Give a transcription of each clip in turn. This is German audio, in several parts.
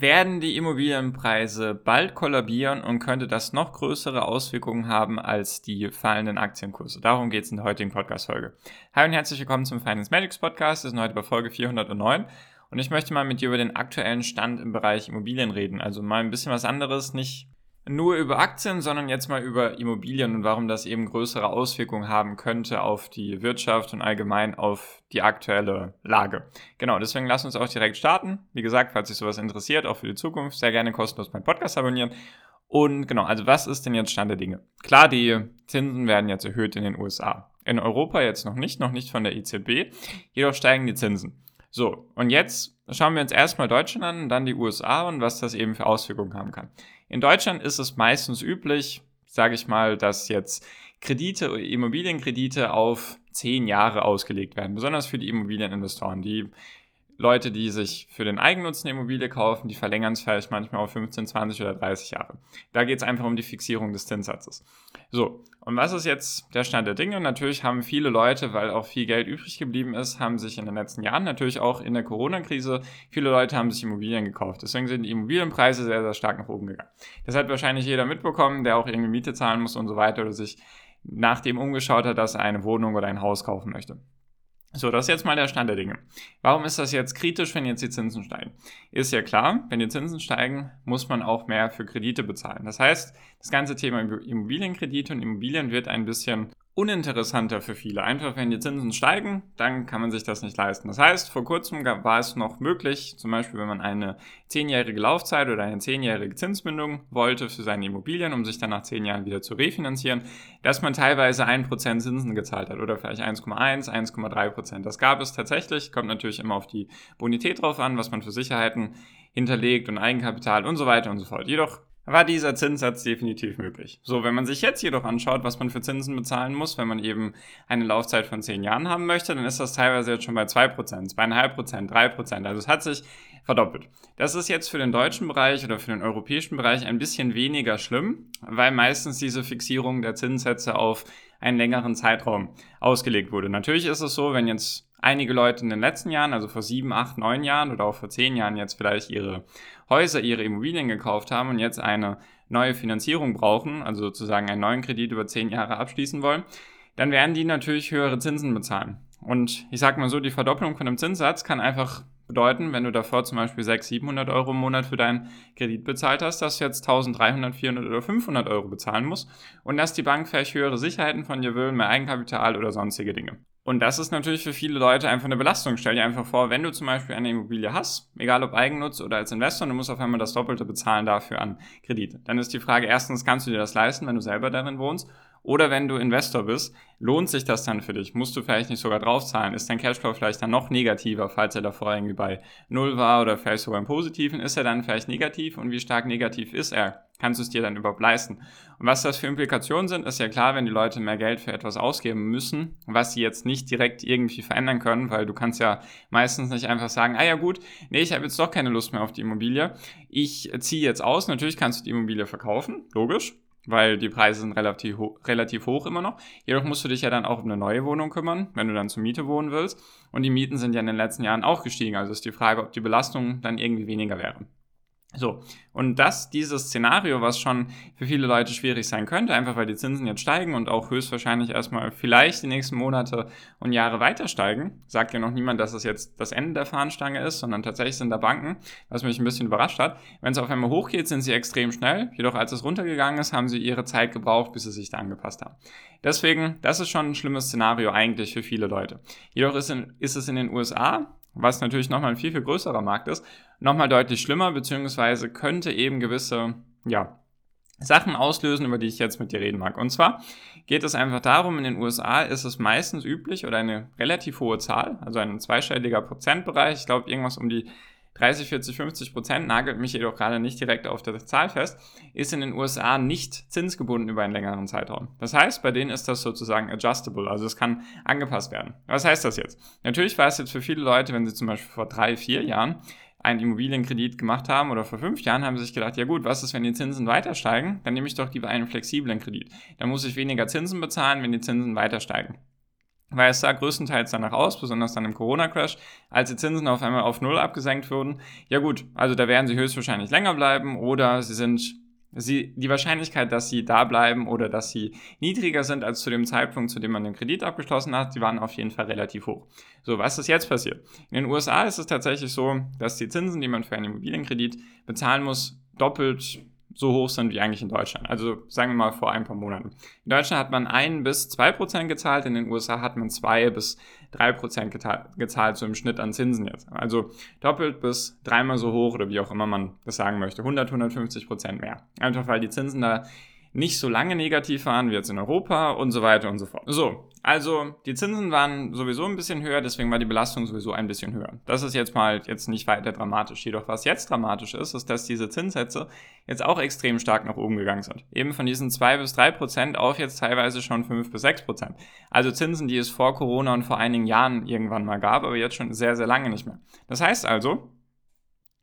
Werden die Immobilienpreise bald kollabieren und könnte das noch größere Auswirkungen haben als die fallenden Aktienkurse. Darum geht es in der heutigen Podcast-Folge. Hi und herzlich willkommen zum Finance Magics Podcast. Wir sind heute bei Folge 409 und ich möchte mal mit dir über den aktuellen Stand im Bereich Immobilien reden. Also mal ein bisschen was anderes, nicht nur über Aktien, sondern jetzt mal über Immobilien und warum das eben größere Auswirkungen haben könnte auf die Wirtschaft und allgemein auf die aktuelle Lage. Genau, deswegen lass uns auch direkt starten. Wie gesagt, falls sich sowas interessiert, auch für die Zukunft, sehr gerne kostenlos meinen Podcast abonnieren. Und genau, also was ist denn jetzt Stand der Dinge? Klar, die Zinsen werden jetzt erhöht in den USA. In Europa jetzt noch nicht, noch nicht von der EZB, jedoch steigen die Zinsen. So, und jetzt schauen wir uns erstmal Deutschland an, dann die USA und was das eben für Auswirkungen haben kann. In Deutschland ist es meistens üblich, sage ich mal, dass jetzt Kredite, Immobilienkredite auf zehn Jahre ausgelegt werden, besonders für die Immobilieninvestoren. Die Leute, die sich für den Eigennutz eine Immobilie kaufen, die verlängern es vielleicht manchmal auf 15, 20 oder 30 Jahre. Da geht es einfach um die Fixierung des Zinssatzes. So, und was ist jetzt der Stand der Dinge? Natürlich haben viele Leute, weil auch viel Geld übrig geblieben ist, haben sich in den letzten Jahren, natürlich auch in der Corona-Krise, viele Leute haben sich Immobilien gekauft. Deswegen sind die Immobilienpreise sehr, sehr stark nach oben gegangen. Das hat wahrscheinlich jeder mitbekommen, der auch irgendwie Miete zahlen muss und so weiter oder sich nach dem umgeschaut hat, dass er eine Wohnung oder ein Haus kaufen möchte. So, das ist jetzt mal der Stand der Dinge. Warum ist das jetzt kritisch, wenn jetzt die Zinsen steigen? Ist ja klar, wenn die Zinsen steigen, muss man auch mehr für Kredite bezahlen. Das heißt, das ganze Thema Immobilienkredite und Immobilien wird ein bisschen uninteressanter für viele. Einfach wenn die Zinsen steigen, dann kann man sich das nicht leisten. Das heißt, vor kurzem war es noch möglich, zum Beispiel wenn man eine zehnjährige Laufzeit oder eine zehnjährige Zinsbindung wollte für seine Immobilien, um sich dann nach zehn Jahren wieder zu refinanzieren, dass man teilweise 1% Zinsen gezahlt hat oder vielleicht 1,1, 1,3%. Das gab es tatsächlich, kommt natürlich immer auf die Bonität drauf an, was man für Sicherheiten hinterlegt und Eigenkapital und so weiter und so fort. Jedoch war dieser Zinssatz definitiv möglich. So, wenn man sich jetzt jedoch anschaut, was man für Zinsen bezahlen muss, wenn man eben eine Laufzeit von 10 Jahren haben möchte, dann ist das teilweise jetzt schon bei 2%, 2,5%, 3%. Also es hat sich verdoppelt. Das ist jetzt für den deutschen Bereich oder für den europäischen Bereich ein bisschen weniger schlimm, weil meistens diese Fixierung der Zinssätze auf einen längeren Zeitraum ausgelegt wurde. Natürlich ist es so, wenn jetzt einige Leute in den letzten Jahren, also vor sieben, acht, neun Jahren oder auch vor zehn Jahren jetzt vielleicht ihre Häuser, ihre Immobilien gekauft haben und jetzt eine neue Finanzierung brauchen, also sozusagen einen neuen Kredit über zehn Jahre abschließen wollen, dann werden die natürlich höhere Zinsen bezahlen. Und ich sage mal so, die Verdopplung von einem Zinssatz kann einfach bedeuten, wenn du davor zum Beispiel 600, 700 Euro im Monat für deinen Kredit bezahlt hast, dass du jetzt 1300, 400 oder 500 Euro bezahlen musst und dass die Bank vielleicht höhere Sicherheiten von dir will, mehr Eigenkapital oder sonstige Dinge. Und das ist natürlich für viele Leute einfach eine Belastung. Stell dir einfach vor, wenn du zum Beispiel eine Immobilie hast, egal ob Eigennutz oder als Investor, du musst auf einmal das Doppelte bezahlen dafür an Kredit. Dann ist die Frage, erstens, kannst du dir das leisten, wenn du selber darin wohnst? Oder wenn du Investor bist, lohnt sich das dann für dich? Musst du vielleicht nicht sogar draufzahlen? Ist dein Cashflow vielleicht dann noch negativer, falls er davor irgendwie bei Null war oder vielleicht sogar im Positiven? Ist er dann vielleicht negativ? Und wie stark negativ ist er? Kannst du es dir dann überhaupt leisten? Und was das für Implikationen sind, ist ja klar, wenn die Leute mehr Geld für etwas ausgeben müssen, was sie jetzt nicht direkt irgendwie verändern können, weil du kannst ja meistens nicht einfach sagen, ah ja gut, nee, ich habe jetzt doch keine Lust mehr auf die Immobilie. Ich ziehe jetzt aus. Natürlich kannst du die Immobilie verkaufen, logisch weil die Preise sind relativ, ho relativ hoch immer noch. Jedoch musst du dich ja dann auch um eine neue Wohnung kümmern, wenn du dann zur Miete wohnen willst. Und die Mieten sind ja in den letzten Jahren auch gestiegen. Also ist die Frage, ob die Belastung dann irgendwie weniger wäre. So, und das, dieses Szenario, was schon für viele Leute schwierig sein könnte, einfach weil die Zinsen jetzt steigen und auch höchstwahrscheinlich erstmal vielleicht die nächsten Monate und Jahre weiter steigen, sagt ja noch niemand, dass es jetzt das Ende der Fahnenstange ist, sondern tatsächlich sind da Banken, was mich ein bisschen überrascht hat. Wenn es auf einmal hochgeht, sind sie extrem schnell, jedoch als es runtergegangen ist, haben sie ihre Zeit gebraucht, bis sie sich da angepasst haben. Deswegen, das ist schon ein schlimmes Szenario eigentlich für viele Leute. Jedoch ist, in, ist es in den USA was natürlich nochmal ein viel, viel größerer Markt ist, nochmal deutlich schlimmer, beziehungsweise könnte eben gewisse, ja, Sachen auslösen, über die ich jetzt mit dir reden mag. Und zwar geht es einfach darum, in den USA ist es meistens üblich oder eine relativ hohe Zahl, also ein zweistelliger Prozentbereich, ich glaube irgendwas um die 30, 40, 50 Prozent, nagelt mich jedoch gerade nicht direkt auf der Zahl fest, ist in den USA nicht zinsgebunden über einen längeren Zeitraum. Das heißt, bei denen ist das sozusagen adjustable, also es kann angepasst werden. Was heißt das jetzt? Natürlich war es jetzt für viele Leute, wenn sie zum Beispiel vor drei, vier Jahren einen Immobilienkredit gemacht haben oder vor fünf Jahren, haben sie sich gedacht, ja gut, was ist, wenn die Zinsen weiter steigen? Dann nehme ich doch lieber einen flexiblen Kredit. Dann muss ich weniger Zinsen bezahlen, wenn die Zinsen weiter steigen. Weil es sah größtenteils danach aus, besonders dann im Corona-Crash, als die Zinsen auf einmal auf Null abgesenkt wurden. Ja gut, also da werden sie höchstwahrscheinlich länger bleiben oder sie sind sie, die Wahrscheinlichkeit, dass sie da bleiben oder dass sie niedriger sind als zu dem Zeitpunkt, zu dem man den Kredit abgeschlossen hat, die waren auf jeden Fall relativ hoch. So, was ist jetzt passiert? In den USA ist es tatsächlich so, dass die Zinsen, die man für einen Immobilienkredit bezahlen muss, doppelt so hoch sind wie eigentlich in Deutschland. Also sagen wir mal vor ein paar Monaten. In Deutschland hat man 1 bis 2 Prozent gezahlt, in den USA hat man 2 bis 3 Prozent gezahlt, so im Schnitt an Zinsen jetzt. Also doppelt bis dreimal so hoch oder wie auch immer man das sagen möchte. 100, 150 Prozent mehr. Einfach weil die Zinsen da nicht so lange negativ waren wie jetzt in Europa und so weiter und so fort. So, also die Zinsen waren sowieso ein bisschen höher, deswegen war die Belastung sowieso ein bisschen höher. Das ist jetzt mal jetzt nicht weiter dramatisch. Jedoch was jetzt dramatisch ist, ist, dass diese Zinssätze jetzt auch extrem stark nach oben gegangen sind. Eben von diesen zwei bis drei Prozent auf jetzt teilweise schon fünf bis sechs Prozent. Also Zinsen, die es vor Corona und vor einigen Jahren irgendwann mal gab, aber jetzt schon sehr, sehr lange nicht mehr. Das heißt also,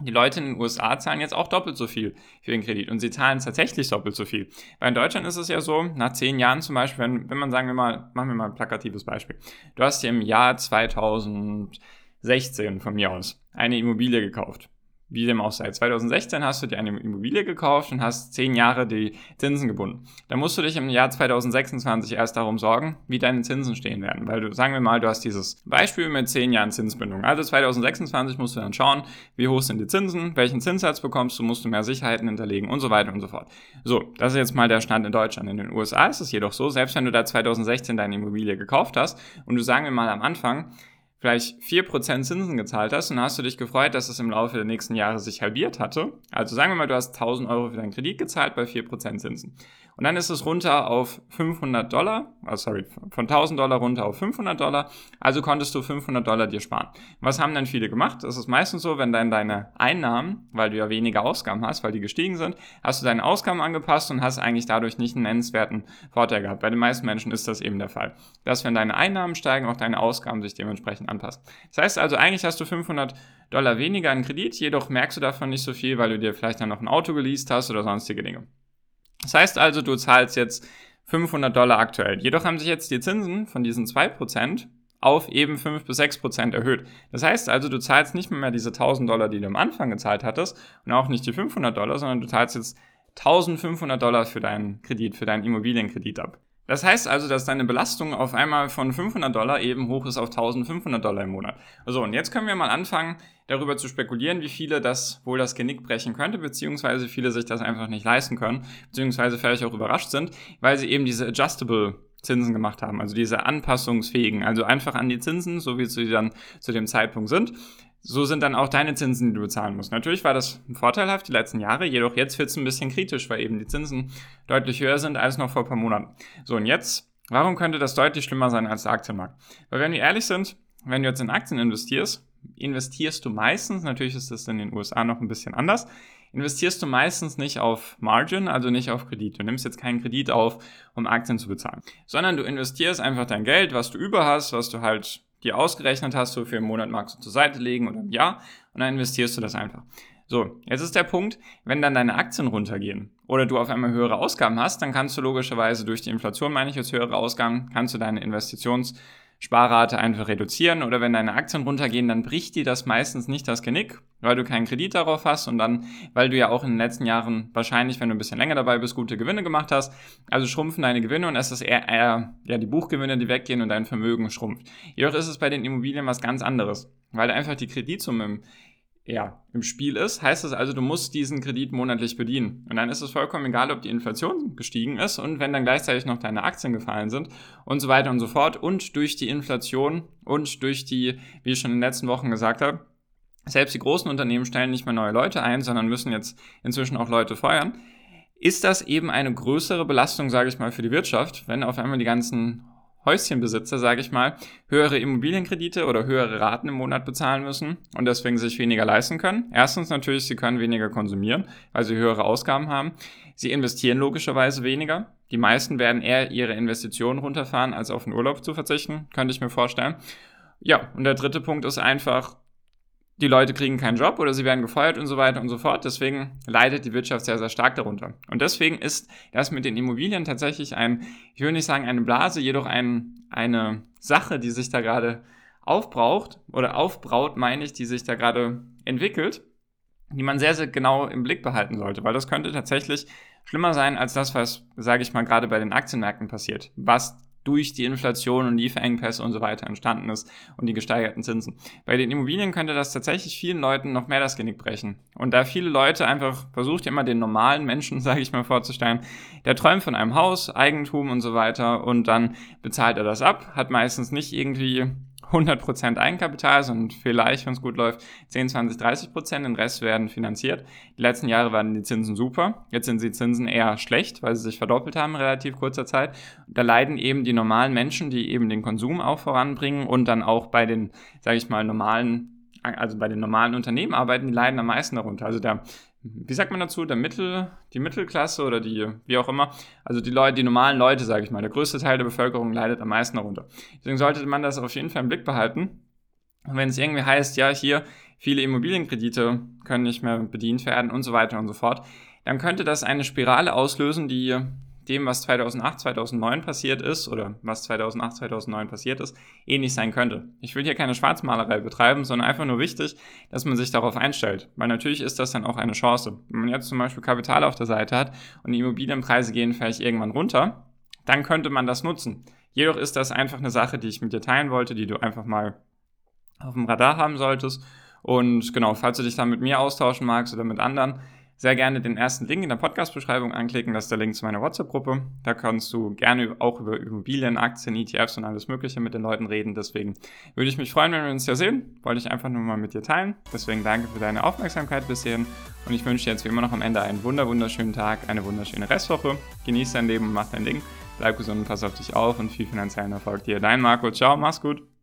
die Leute in den USA zahlen jetzt auch doppelt so viel für den Kredit und sie zahlen tatsächlich doppelt so viel. Weil in Deutschland ist es ja so, nach zehn Jahren zum Beispiel, wenn, wenn man sagen wir mal, machen wir mal ein plakatives Beispiel. Du hast dir im Jahr 2016 von mir aus eine Immobilie gekauft wie dem auch sei. 2016 hast du dir eine Immobilie gekauft und hast zehn Jahre die Zinsen gebunden. Dann musst du dich im Jahr 2026 erst darum sorgen, wie deine Zinsen stehen werden. Weil du, sagen wir mal, du hast dieses Beispiel mit zehn Jahren Zinsbindung. Also 2026 musst du dann schauen, wie hoch sind die Zinsen, welchen Zinssatz bekommst du, musst du mehr Sicherheiten hinterlegen und so weiter und so fort. So, das ist jetzt mal der Stand in Deutschland. In den USA ist es jedoch so, selbst wenn du da 2016 deine Immobilie gekauft hast und du sagen wir mal am Anfang, vielleicht 4% Zinsen gezahlt hast und hast du dich gefreut, dass es im Laufe der nächsten Jahre sich halbiert hatte. Also sagen wir mal, du hast 1000 Euro für deinen Kredit gezahlt bei 4% Zinsen. Und dann ist es runter auf 500 Dollar, oh sorry, von 1000 Dollar runter auf 500 Dollar. Also konntest du 500 Dollar dir sparen. Was haben dann viele gemacht? Es ist meistens so, wenn dann deine Einnahmen, weil du ja weniger Ausgaben hast, weil die gestiegen sind, hast du deine Ausgaben angepasst und hast eigentlich dadurch nicht einen nennenswerten Vorteil gehabt. Bei den meisten Menschen ist das eben der Fall. Dass wenn deine Einnahmen steigen, auch deine Ausgaben sich dementsprechend anpassen. Das heißt also, eigentlich hast du 500 Dollar weniger an Kredit, jedoch merkst du davon nicht so viel, weil du dir vielleicht dann noch ein Auto geleast hast oder sonstige Dinge. Das heißt also, du zahlst jetzt 500 Dollar aktuell. Jedoch haben sich jetzt die Zinsen von diesen 2% auf eben 5 bis 6% erhöht. Das heißt also, du zahlst nicht mehr diese 1000 Dollar, die du am Anfang gezahlt hattest und auch nicht die 500 Dollar, sondern du zahlst jetzt 1500 Dollar für deinen Kredit, für deinen Immobilienkredit ab. Das heißt also, dass deine Belastung auf einmal von 500 Dollar eben hoch ist auf 1500 Dollar im Monat. So, und jetzt können wir mal anfangen, darüber zu spekulieren, wie viele das wohl das Genick brechen könnte, beziehungsweise viele sich das einfach nicht leisten können, beziehungsweise vielleicht auch überrascht sind, weil sie eben diese Adjustable Zinsen gemacht haben, also diese anpassungsfähigen, also einfach an die Zinsen, so wie sie dann zu dem Zeitpunkt sind. So sind dann auch deine Zinsen, die du bezahlen musst. Natürlich war das vorteilhaft die letzten Jahre, jedoch jetzt wird es ein bisschen kritisch, weil eben die Zinsen deutlich höher sind als noch vor ein paar Monaten. So, und jetzt, warum könnte das deutlich schlimmer sein als der Aktienmarkt? Weil wenn wir ehrlich sind, wenn du jetzt in Aktien investierst, investierst du meistens, natürlich ist das in den USA noch ein bisschen anders, investierst du meistens nicht auf Margin, also nicht auf Kredit. Du nimmst jetzt keinen Kredit auf, um Aktien zu bezahlen, sondern du investierst einfach dein Geld, was du über hast, was du halt dir ausgerechnet hast, so für einen Monat magst du zur Seite legen oder im Jahr und dann investierst du das einfach. So, jetzt ist der Punkt, wenn dann deine Aktien runtergehen oder du auf einmal höhere Ausgaben hast, dann kannst du logischerweise durch die Inflation, meine ich jetzt höhere Ausgaben, kannst du deine Investitions- Sparrate einfach reduzieren oder wenn deine Aktien runtergehen, dann bricht dir das meistens nicht das Genick, weil du keinen Kredit darauf hast und dann, weil du ja auch in den letzten Jahren wahrscheinlich, wenn du ein bisschen länger dabei bist, gute Gewinne gemacht hast. Also schrumpfen deine Gewinne und es ist eher, eher ja, die Buchgewinne, die weggehen und dein Vermögen schrumpft. Jedoch ist es bei den Immobilien was ganz anderes, weil einfach die Kreditsumme im ja, im Spiel ist, heißt das also, du musst diesen Kredit monatlich bedienen. Und dann ist es vollkommen egal, ob die Inflation gestiegen ist und wenn dann gleichzeitig noch deine Aktien gefallen sind und so weiter und so fort. Und durch die Inflation und durch die, wie ich schon in den letzten Wochen gesagt habe, selbst die großen Unternehmen stellen nicht mehr neue Leute ein, sondern müssen jetzt inzwischen auch Leute feuern. Ist das eben eine größere Belastung, sage ich mal, für die Wirtschaft, wenn auf einmal die ganzen Häuschenbesitzer, sage ich mal, höhere Immobilienkredite oder höhere Raten im Monat bezahlen müssen und deswegen sich weniger leisten können. Erstens natürlich, sie können weniger konsumieren, weil sie höhere Ausgaben haben. Sie investieren logischerweise weniger. Die meisten werden eher ihre Investitionen runterfahren, als auf den Urlaub zu verzichten, könnte ich mir vorstellen. Ja, und der dritte Punkt ist einfach, die Leute kriegen keinen Job oder sie werden gefeuert und so weiter und so fort. Deswegen leidet die Wirtschaft sehr, sehr stark darunter. Und deswegen ist das mit den Immobilien tatsächlich ein, ich will nicht sagen eine Blase, jedoch ein, eine Sache, die sich da gerade aufbraucht oder aufbraut, meine ich, die sich da gerade entwickelt, die man sehr, sehr genau im Blick behalten sollte, weil das könnte tatsächlich schlimmer sein als das, was, sage ich mal, gerade bei den Aktienmärkten passiert, was durch die Inflation und Lieferengpässe und so weiter entstanden ist und die gesteigerten Zinsen. Bei den Immobilien könnte das tatsächlich vielen Leuten noch mehr das Genick brechen. Und da viele Leute einfach versucht immer den normalen Menschen, sage ich mal, vorzustellen, der träumt von einem Haus, Eigentum und so weiter und dann bezahlt er das ab, hat meistens nicht irgendwie 100% Eigenkapital, sondern vielleicht, wenn es gut läuft, 10, 20, 30%. Den Rest werden finanziert. Die letzten Jahre waren die Zinsen super. Jetzt sind die Zinsen eher schlecht, weil sie sich verdoppelt haben in relativ kurzer Zeit. Da leiden eben die normalen Menschen, die eben den Konsum auch voranbringen und dann auch bei den, sage ich mal, normalen also bei den normalen Unternehmen arbeiten, die leiden am meisten darunter. Also der wie sagt man dazu, der Mittel, die Mittelklasse oder die, wie auch immer, also die Leute, die normalen Leute, sage ich mal, der größte Teil der Bevölkerung leidet am meisten darunter. Deswegen sollte man das auf jeden Fall im Blick behalten. Und wenn es irgendwie heißt, ja, hier, viele Immobilienkredite können nicht mehr bedient werden und so weiter und so fort, dann könnte das eine Spirale auslösen, die dem, was 2008, 2009 passiert ist oder was 2008, 2009 passiert ist, ähnlich sein könnte. Ich will hier keine Schwarzmalerei betreiben, sondern einfach nur wichtig, dass man sich darauf einstellt. Weil natürlich ist das dann auch eine Chance. Wenn man jetzt zum Beispiel Kapital auf der Seite hat und die Immobilienpreise gehen vielleicht irgendwann runter, dann könnte man das nutzen. Jedoch ist das einfach eine Sache, die ich mit dir teilen wollte, die du einfach mal auf dem Radar haben solltest. Und genau, falls du dich dann mit mir austauschen magst oder mit anderen, sehr gerne den ersten Link in der Podcast-Beschreibung anklicken. Das ist der Link zu meiner WhatsApp-Gruppe. Da kannst du gerne auch über Immobilien, Aktien, ETFs und alles Mögliche mit den Leuten reden. Deswegen würde ich mich freuen, wenn wir uns hier sehen. Wollte ich einfach nur mal mit dir teilen. Deswegen danke für deine Aufmerksamkeit bis hierhin. Und ich wünsche dir jetzt wie immer noch am Ende einen wunder wunderschönen Tag, eine wunderschöne Restwoche. Genieß dein Leben und mach dein Ding. Bleib gesund und pass auf dich auf und viel finanziellen Erfolg dir. Dein Marco. Ciao, mach's gut.